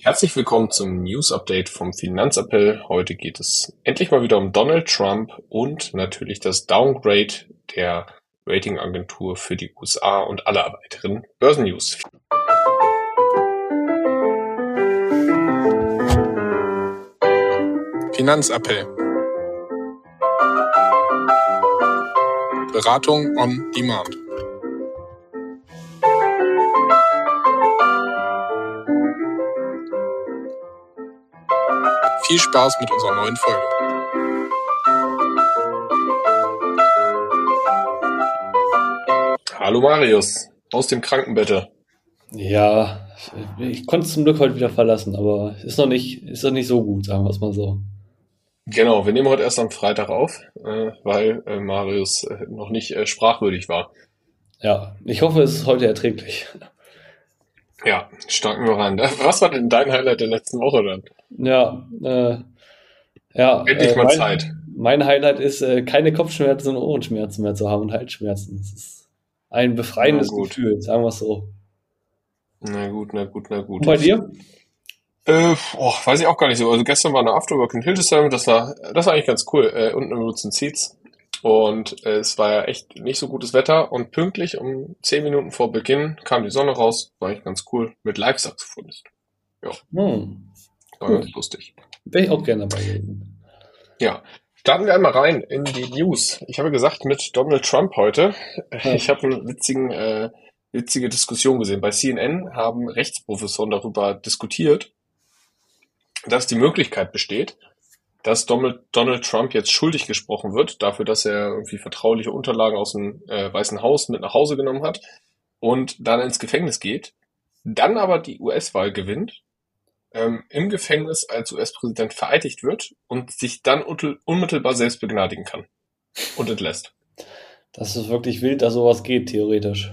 Herzlich willkommen zum News Update vom Finanzappell. Heute geht es endlich mal wieder um Donald Trump und natürlich das Downgrade der Ratingagentur für die USA und alle weiteren Börsennews. Finanzappell. Beratung on Demand. Viel Spaß mit unserer neuen Folge. Hallo Marius, aus dem Krankenbette. Ja, ich konnte es zum Glück heute wieder verlassen, aber ist noch nicht, ist noch nicht so gut, sagen wir es mal so. Genau, wir nehmen heute erst am Freitag auf, äh, weil äh, Marius äh, noch nicht sprachwürdig war. Ja, ich hoffe, es ist heute erträglich. Ja, starten wir rein. Was war denn dein Highlight der letzten Woche dann? Ja, äh, ja. Endlich äh, mal mein, Zeit. Mein Highlight ist, äh, keine Kopfschmerzen und Ohrenschmerzen mehr zu haben und Halsschmerzen. Das ist ein befreiendes. Gefühl, sagen wir es so. Na gut, na gut, na gut. Und bei dir? Äh, oh, weiß ich auch gar nicht so. Also gestern war eine Afterwork in Hildesheim, das war, das war eigentlich ganz cool, äh, unten im Lutzen Seats. Und es war ja echt nicht so gutes Wetter und pünktlich um zehn Minuten vor Beginn kam die Sonne raus, war eigentlich ganz cool, mit Live-Saxophonist. Hm, War Cool. ganz lustig. Wäre ich auch gerne dabei gewesen. Ja, starten wir einmal rein in die News. Ich habe gesagt, mit Donald Trump heute. Ja. Ich habe eine witzigen, äh, witzige Diskussion gesehen. Bei CNN haben Rechtsprofessoren darüber diskutiert, dass die Möglichkeit besteht, dass Donald, Trump jetzt schuldig gesprochen wird dafür, dass er irgendwie vertrauliche Unterlagen aus dem äh, Weißen Haus mit nach Hause genommen hat und dann ins Gefängnis geht, dann aber die US-Wahl gewinnt, ähm, im Gefängnis als US-Präsident vereidigt wird und sich dann unmittelbar selbst begnadigen kann und entlässt. Das ist wirklich wild, dass sowas geht, theoretisch.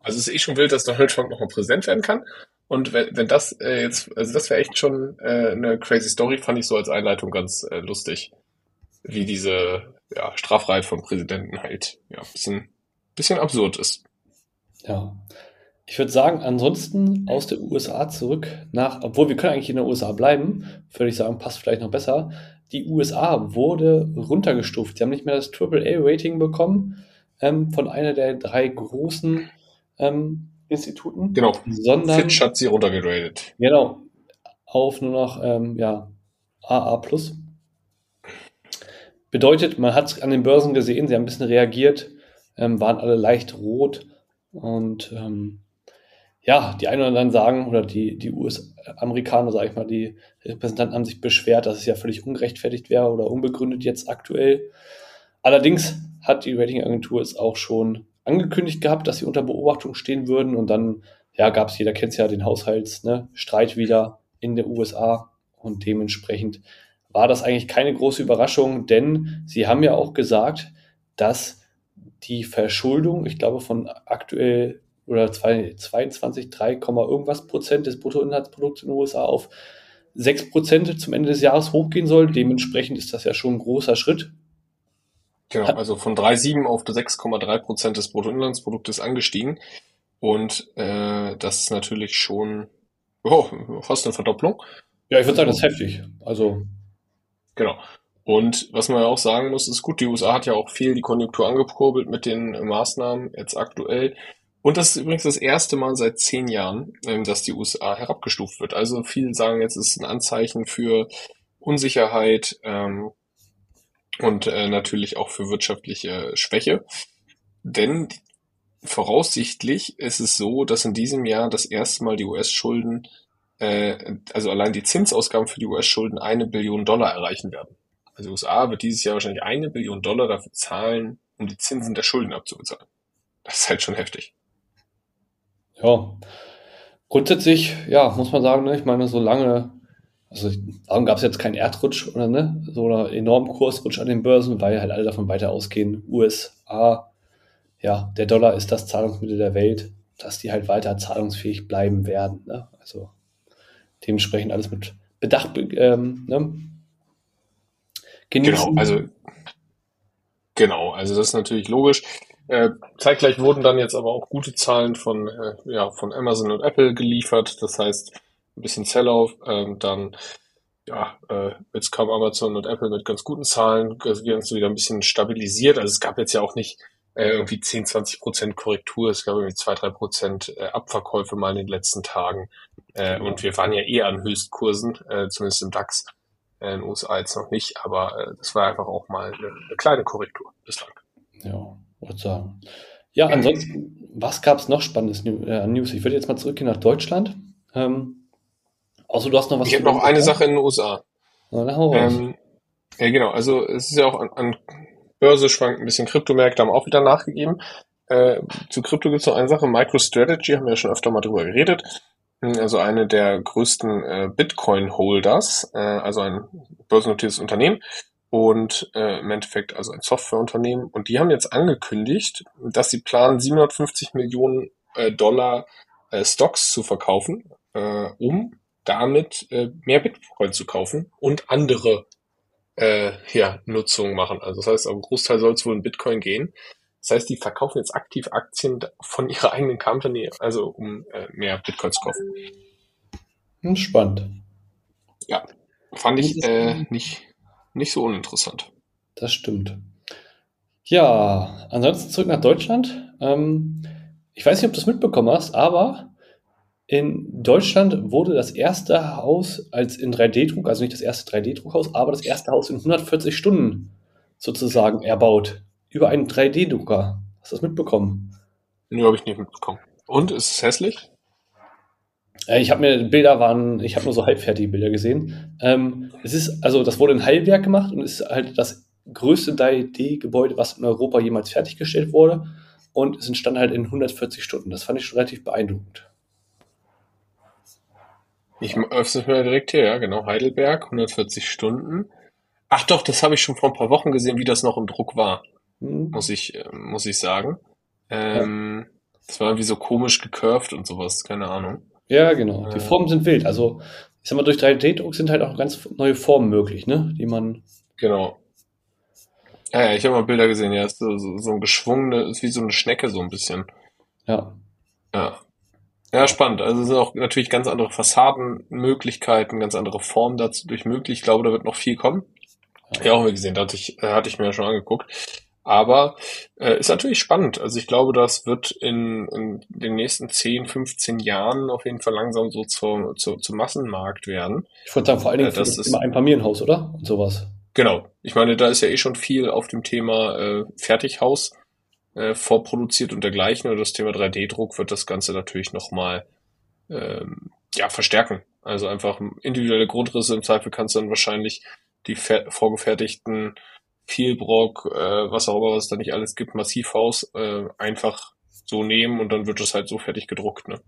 Also es ist eh schon wild, dass Donald Trump nochmal Präsident werden kann. Und wenn, wenn das äh, jetzt, also das wäre echt schon äh, eine crazy Story, fand ich so als Einleitung ganz äh, lustig, wie diese ja, Straffreiheit von Präsidenten halt ja ein bisschen, bisschen absurd ist. Ja. Ich würde sagen, ansonsten aus der USA zurück nach, obwohl wir können eigentlich in den USA bleiben, würde ich sagen, passt vielleicht noch besser. Die USA wurde runtergestuft. Sie haben nicht mehr das AAA-Rating bekommen ähm, von einer der drei großen ähm, Instituten, Genau. sondern Fitch hat sie runtergegradet. genau auf nur noch ähm, ja, AA+. Bedeutet, man hat es an den Börsen gesehen, sie haben ein bisschen reagiert, ähm, waren alle leicht rot und ähm, ja, die einen oder anderen sagen, oder die, die US-Amerikaner, sage ich mal, die Repräsentanten haben sich beschwert, dass es ja völlig ungerechtfertigt wäre oder unbegründet jetzt aktuell. Allerdings hat die Ratingagentur es auch schon angekündigt gehabt, dass sie unter Beobachtung stehen würden und dann ja, gab es, jeder kennt es ja, den Haushaltsstreit ne, wieder in der USA und dementsprechend war das eigentlich keine große Überraschung, denn sie haben ja auch gesagt, dass die Verschuldung, ich glaube von aktuell oder zwei- 22, 3, irgendwas Prozent des Bruttoinlandsprodukts in den USA auf 6 Prozent zum Ende des Jahres hochgehen soll. Dementsprechend ist das ja schon ein großer Schritt. Genau, also von 3,7 auf 6,3 Prozent des Bruttoinlandsproduktes angestiegen. Und äh, das ist natürlich schon oh, fast eine Verdopplung. Ja, ich würde sagen, das ist heftig. Also, Genau. Und was man ja auch sagen muss, ist gut, die USA hat ja auch viel die Konjunktur angekurbelt mit den Maßnahmen jetzt aktuell. Und das ist übrigens das erste Mal seit zehn Jahren, ähm, dass die USA herabgestuft wird. Also viele sagen jetzt, es ist ein Anzeichen für Unsicherheit ähm, und äh, natürlich auch für wirtschaftliche Schwäche. Denn voraussichtlich ist es so, dass in diesem Jahr das erste Mal die US-Schulden, äh, also allein die Zinsausgaben für die US-Schulden eine Billion Dollar erreichen werden. Also USA wird dieses Jahr wahrscheinlich eine Billion Dollar dafür zahlen, um die Zinsen der Schulden abzubezahlen. Das ist halt schon heftig. ja. Grundsätzlich, ja, muss man sagen, ne, ich meine, solange, also darum gab es jetzt keinen Erdrutsch oder ne, so einen enormen Kursrutsch an den Börsen, weil halt alle davon weiter ausgehen, USA, ja, der Dollar ist das Zahlungsmittel der Welt, dass die halt weiter zahlungsfähig bleiben werden. Ne? Also dementsprechend alles mit Bedacht be- ähm, ne? genießen. Genau, also genau, also das ist natürlich logisch. Äh, zeitgleich wurden dann jetzt aber auch gute Zahlen von, äh, ja, von Amazon und Apple geliefert. Das heißt, ein bisschen Sell-off, ähm, dann ja, äh, jetzt kam Amazon und Apple mit ganz guten Zahlen, ganz wieder ein bisschen stabilisiert. Also es gab jetzt ja auch nicht äh, irgendwie 10, 20 Prozent Korrektur, es gab irgendwie 2, 3 Prozent äh, Abverkäufe mal in den letzten Tagen. Äh, und wir waren ja eher an Höchstkursen, äh, zumindest im DAX. Äh, in den USA jetzt noch nicht, aber äh, das war einfach auch mal eine, eine kleine Korrektur bislang. Ja, würde sagen. Ja, ansonsten, was gab es noch Spannendes äh, News? Ich würde jetzt mal zurückgehen nach Deutschland. Ähm, außer du hast noch was. Ich habe noch eine Sache in den USA. Na, ähm, ja, genau. Also es ist ja auch an, an Börse schwankt ein bisschen. Kryptomärkte haben auch wieder nachgegeben. Äh, zu Krypto gibt es noch eine Sache. MicroStrategy haben wir ja schon öfter mal drüber geredet. Also eine der größten äh, Bitcoin-Holders, äh, also ein börsennotiertes Unternehmen und äh, im Endeffekt also ein Softwareunternehmen. Und die haben jetzt angekündigt, dass sie planen, 750 Millionen äh, Dollar äh, Stocks zu verkaufen, äh, um damit äh, mehr Bitcoin zu kaufen und andere äh, ja, Nutzungen machen. Also das heißt, ein Großteil soll es wohl in Bitcoin gehen. Das heißt, die verkaufen jetzt aktiv Aktien von ihrer eigenen Company, also um äh, mehr Bitcoin zu kaufen. Hm, spannend. Ja, fand ich äh, nicht, nicht so uninteressant. Das stimmt. Ja, ansonsten zurück nach Deutschland. Ähm, ich weiß nicht, ob du es mitbekommen hast, aber in Deutschland wurde das erste Haus als in 3D-Druck, also nicht das erste 3D-Druckhaus, aber das erste Haus in 140 Stunden sozusagen erbaut. Über einen 3D-Drucker. Hast du das mitbekommen? Nee, habe ich nicht mitbekommen. Und ist es hässlich? Äh, ich habe mir Bilder waren, ich habe nur so halbfertige Bilder gesehen. Ähm, es ist, also das wurde in Heilberg gemacht und ist halt das größte 3D-Gebäude, was in Europa jemals fertiggestellt wurde. Und es entstand halt in 140 Stunden. Das fand ich schon relativ beeindruckend. Ich öffne es mir direkt hier, ja, genau. Heidelberg, 140 Stunden. Ach doch, das habe ich schon vor ein paar Wochen gesehen, wie das noch im Druck war. Mhm. Muss ich, äh, muss ich sagen. Ähm, ja. Das war irgendwie so komisch gecurved und sowas, keine Ahnung. Ja, genau. Die äh, Formen sind wild. Also, ich sag mal, durch 3D-Druck sind halt auch ganz neue Formen möglich, ne? Die man. Genau. Ja, ja ich habe mal Bilder gesehen, ja, ist so, so, so ein geschwungene, ist wie so eine Schnecke so ein bisschen. Ja. Ja. Ja, spannend. Also es sind auch natürlich ganz andere Fassadenmöglichkeiten, ganz andere Formen dazu durch möglich. Ich glaube, da wird noch viel kommen. Ja, auch mal gesehen, da hatte ich, äh, hatte ich mir ja schon angeguckt. Aber äh, ist natürlich spannend. Also ich glaube, das wird in, in den nächsten 10, 15 Jahren auf jeden Fall langsam so zu, zu, zu Massenmarkt werden. Ich würde sagen, vor allen Dingen äh, das ist immer ein Familienhaus, oder? Und sowas. Genau. Ich meine, da ist ja eh schon viel auf dem Thema äh, Fertighaus äh, vorproduziert und dergleichen. Und das Thema 3D-Druck wird das Ganze natürlich nochmal ähm, ja, verstärken. Also einfach individuelle Grundrisse im Zweifel kannst du dann wahrscheinlich die vorgefertigten Vielbrock, äh, was auch immer, was da nicht alles gibt, Massivhaus, äh, einfach so nehmen und dann wird es halt so fertig gedruckt. Ne?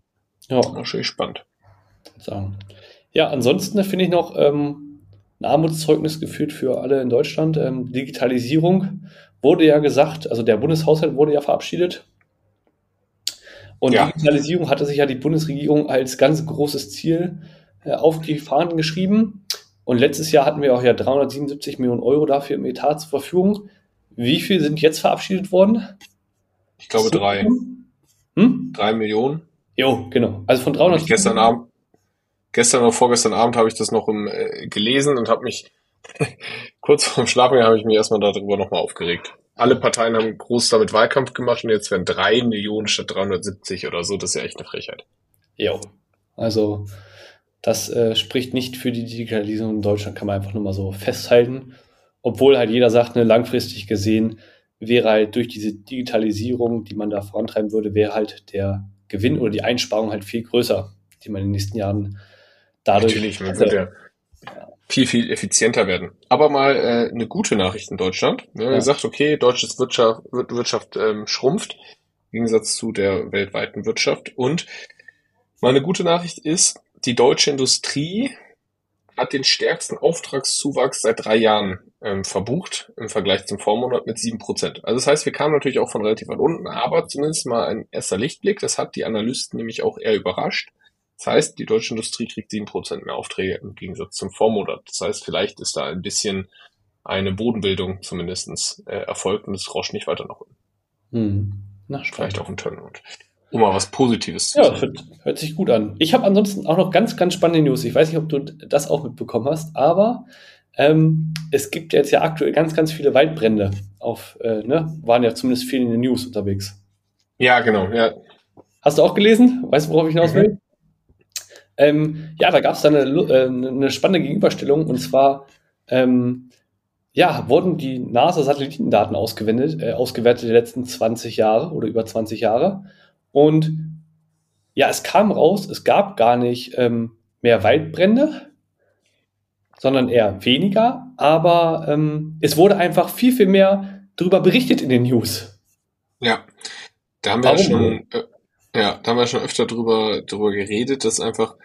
Ja. Wahrscheinlich spannend. Ja, ansonsten finde ich noch ähm, ein Armutszeugnis geführt für alle in Deutschland. Ähm, Digitalisierung wurde ja gesagt, also der Bundeshaushalt wurde ja verabschiedet. Und ja. Digitalisierung hatte sich ja die Bundesregierung als ganz großes Ziel äh, auf die Fahnen geschrieben. Und letztes Jahr hatten wir auch ja 377 Millionen Euro dafür im Etat zur Verfügung. Wie viel sind jetzt verabschiedet worden? Ich glaube drei. Hm? Drei Millionen. Jo, genau. Also von 300. Gestern Abend, gestern oder vorgestern Abend habe ich das noch im, äh, gelesen und habe mich kurz vorm Schlafen habe ich mich erstmal darüber nochmal aufgeregt. Alle Parteien haben groß damit Wahlkampf gemacht und jetzt werden drei Millionen statt 370 oder so. Das ist ja echt eine Frechheit. Jo. Also das äh, spricht nicht für die Digitalisierung in Deutschland, kann man einfach nur mal so festhalten. Obwohl halt jeder sagt, ne, langfristig gesehen wäre halt durch diese Digitalisierung, die man da vorantreiben würde, wäre halt der Gewinn oder die Einsparung halt viel größer, die man in den nächsten Jahren dadurch. Natürlich, man würde ja viel, viel effizienter werden. Aber mal äh, eine gute Nachricht in Deutschland. Wir haben ja. gesagt, okay, deutsches Wirtschaft, Wirtschaft ähm, schrumpft, im Gegensatz zu der weltweiten Wirtschaft. Und mal eine gute Nachricht ist, die deutsche Industrie hat den stärksten Auftragszuwachs seit drei Jahren ähm, verbucht im Vergleich zum Vormonat mit sieben Prozent. Also das heißt, wir kamen natürlich auch von relativ weit unten, aber zumindest mal ein erster Lichtblick. Das hat die Analysten nämlich auch eher überrascht. Das heißt, die deutsche Industrie kriegt sieben Prozent mehr Aufträge im Gegensatz zum Vormonat. Das heißt, vielleicht ist da ein bisschen eine Bodenbildung zumindestens äh, erfolgt und es rauscht nicht weiter nach unten. Hm. Na, vielleicht auch ein Turnaround. Um mal was Positives zu ja, sagen. Hört, hört sich gut an. Ich habe ansonsten auch noch ganz, ganz spannende News. Ich weiß nicht, ob du das auch mitbekommen hast, aber ähm, es gibt jetzt ja aktuell ganz, ganz viele Waldbrände auf, äh, ne? Waren ja zumindest viele in den News unterwegs. Ja, genau, ja. Hast du auch gelesen? Weißt du, worauf ich hinaus will? Ähm, ja, da gab es dann eine, äh, eine, spannende Gegenüberstellung und zwar ähm, ja, wurden die NASA-Satellitendaten ausgewendet, äh, ausgewertet die letzten 20 Jahre oder über 20 Jahre. Und ja, es kam raus, es gab gar nicht ähm, mehr Waldbrände, sondern eher weniger, aber ähm, es wurde einfach viel, viel mehr darüber berichtet in den News. Ja, da haben wir ja schon, äh, ja, da haben wir schon öfter drüber, drüber geredet, dass einfach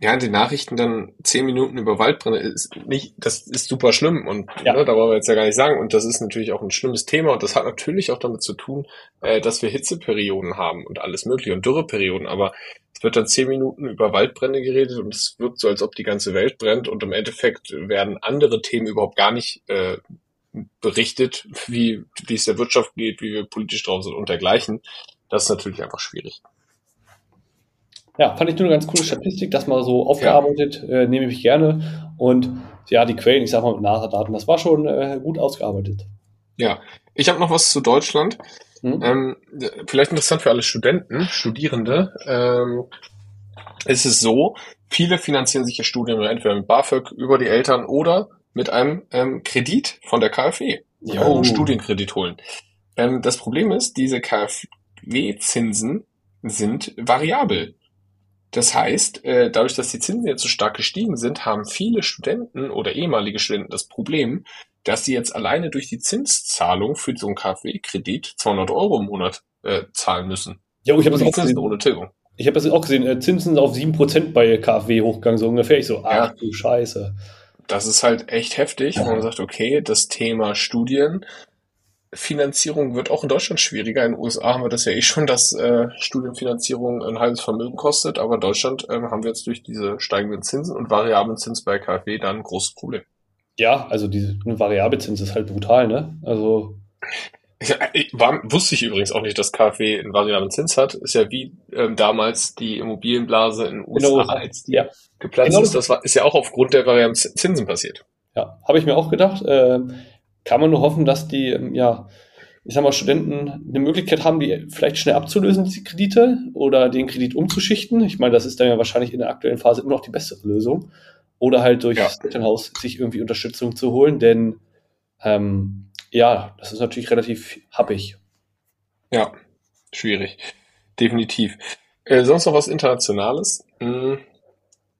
ja, den Nachrichten dann zehn Minuten über Waldbrände ist nicht, das ist super schlimm und ja. ne, da wollen wir jetzt ja gar nicht sagen. Und das ist natürlich auch ein schlimmes Thema und das hat natürlich auch damit zu tun, äh, dass wir Hitzeperioden haben und alles mögliche und Dürreperioden. Aber es wird dann zehn Minuten über Waldbrände geredet und es wirkt so, als ob die ganze Welt brennt und im Endeffekt werden andere Themen überhaupt gar nicht äh, berichtet, wie, wie es der Wirtschaft geht, wie wir politisch drauf sind und dergleichen. Das ist natürlich einfach schwierig. Ja, fand ich nur eine ganz coole Statistik, das mal so aufgearbeitet, ja. äh, nehme ich gerne. Und ja, die Quellen, ich sag mal mit NASA-Daten, das war schon äh, gut ausgearbeitet. Ja, ich habe noch was zu Deutschland. Hm? Ähm, vielleicht interessant für alle Studenten, Studierende. Ähm, ist es so, viele finanzieren sich ihr Studium entweder mit BAföG über die Eltern oder mit einem ähm, Kredit von der KfW. Ja, also Studienkredit holen. Ähm, das Problem ist, diese KfW-Zinsen sind variabel. Das heißt, äh, dadurch, dass die Zinsen jetzt so stark gestiegen sind, haben viele Studenten oder ehemalige Studenten das Problem, dass sie jetzt alleine durch die Zinszahlung für so einen KfW-Kredit 200 Euro im Monat äh, zahlen müssen. Ja, ich habe das auch gesehen. Ohne Tilgung. Ich habe das auch gesehen. Äh, Zinsen auf 7% bei KfW hochgegangen, so ungefähr. Ich so, ach ja. du Scheiße. Das ist halt echt heftig, ja. wenn man sagt, okay, das Thema Studien Finanzierung wird auch in Deutschland schwieriger. In den USA haben wir das ja eh schon, dass äh, Studienfinanzierung ein halbes Vermögen kostet, aber in Deutschland ähm, haben wir jetzt durch diese steigenden Zinsen und variablen Zins bei KfW dann ein großes Problem. Ja, also diese eine variable Zins ist halt brutal, ne? Also ja, war, wusste ich übrigens auch nicht, dass KfW einen variablen Zins hat. Ist ja wie ähm, damals die Immobilienblase in den USA, genau. als die ja. geplatzt genau. ist. Das war, ist ja auch aufgrund der variablen Zinsen passiert. Ja, habe ich mir auch gedacht. Äh, kann man nur hoffen, dass die, ähm, ja, ich sag mal, Studenten eine Möglichkeit haben, die vielleicht schnell abzulösen, diese Kredite, oder den Kredit umzuschichten. Ich meine, das ist dann ja wahrscheinlich in der aktuellen Phase immer noch die bessere Lösung. Oder halt durch ja. das Elternhaus sich irgendwie Unterstützung zu holen, denn ähm, ja, das ist natürlich relativ happig. Ja, schwierig. Definitiv. Äh, sonst noch was Internationales? Hm,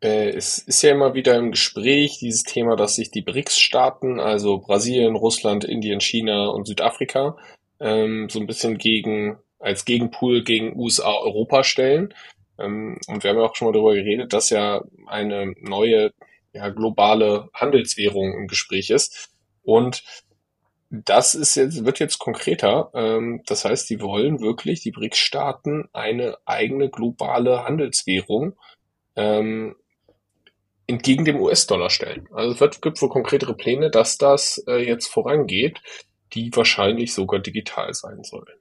es ist ja immer wieder im Gespräch dieses Thema, dass sich die BRICS-Staaten, also Brasilien, Russland, Indien, China und Südafrika, ähm, so ein bisschen gegen, als Gegenpool gegen USA, Europa stellen. Ähm, und wir haben ja auch schon mal darüber geredet, dass ja eine neue ja, globale Handelswährung im Gespräch ist. Und das ist jetzt, wird jetzt konkreter. Ähm, das heißt, die wollen wirklich, die BRICS-Staaten, eine eigene globale Handelswährung ähm, entgegen dem US-Dollar stellen. Also es wird, gibt wohl konkretere Pläne, dass das äh, jetzt vorangeht, die wahrscheinlich sogar digital sein sollen.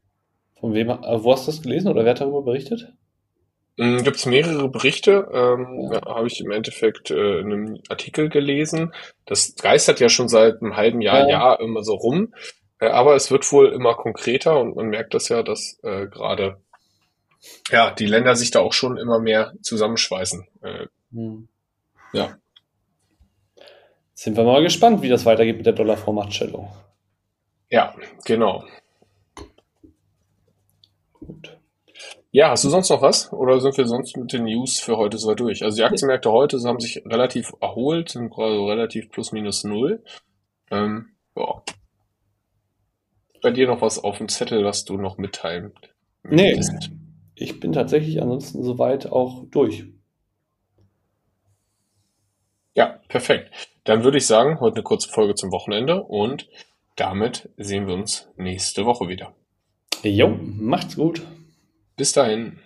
Von wem, äh, wo hast du das gelesen oder wer hat darüber berichtet? Ähm, Gibt es mehrere Berichte, ähm, ja. habe ich im Endeffekt äh, in einem Artikel gelesen. Das geistert ja schon seit einem halben Jahr, ja. Jahr immer so rum. Äh, aber es wird wohl immer konkreter und man merkt das ja, dass äh, gerade ja, die Länder sich da auch schon immer mehr zusammenschweißen. Äh, hm. Ja. Sind wir mal gespannt, wie das weitergeht mit der Dollarvormachtstellung. Ja, genau. Gut. Ja, hast du sonst noch was? Oder sind wir sonst mit den News für heute soweit durch? Also die Aktienmärkte heute haben sich relativ erholt, sind gerade relativ plus minus null. Ähm, ja. Bei dir noch was auf dem Zettel, was du noch mitteilen Nee, ich bin tatsächlich ansonsten soweit auch durch. Ja, perfekt. Dann würde ich sagen, heute eine kurze Folge zum Wochenende und damit sehen wir uns nächste Woche wieder. Jo, macht's gut. Bis dahin.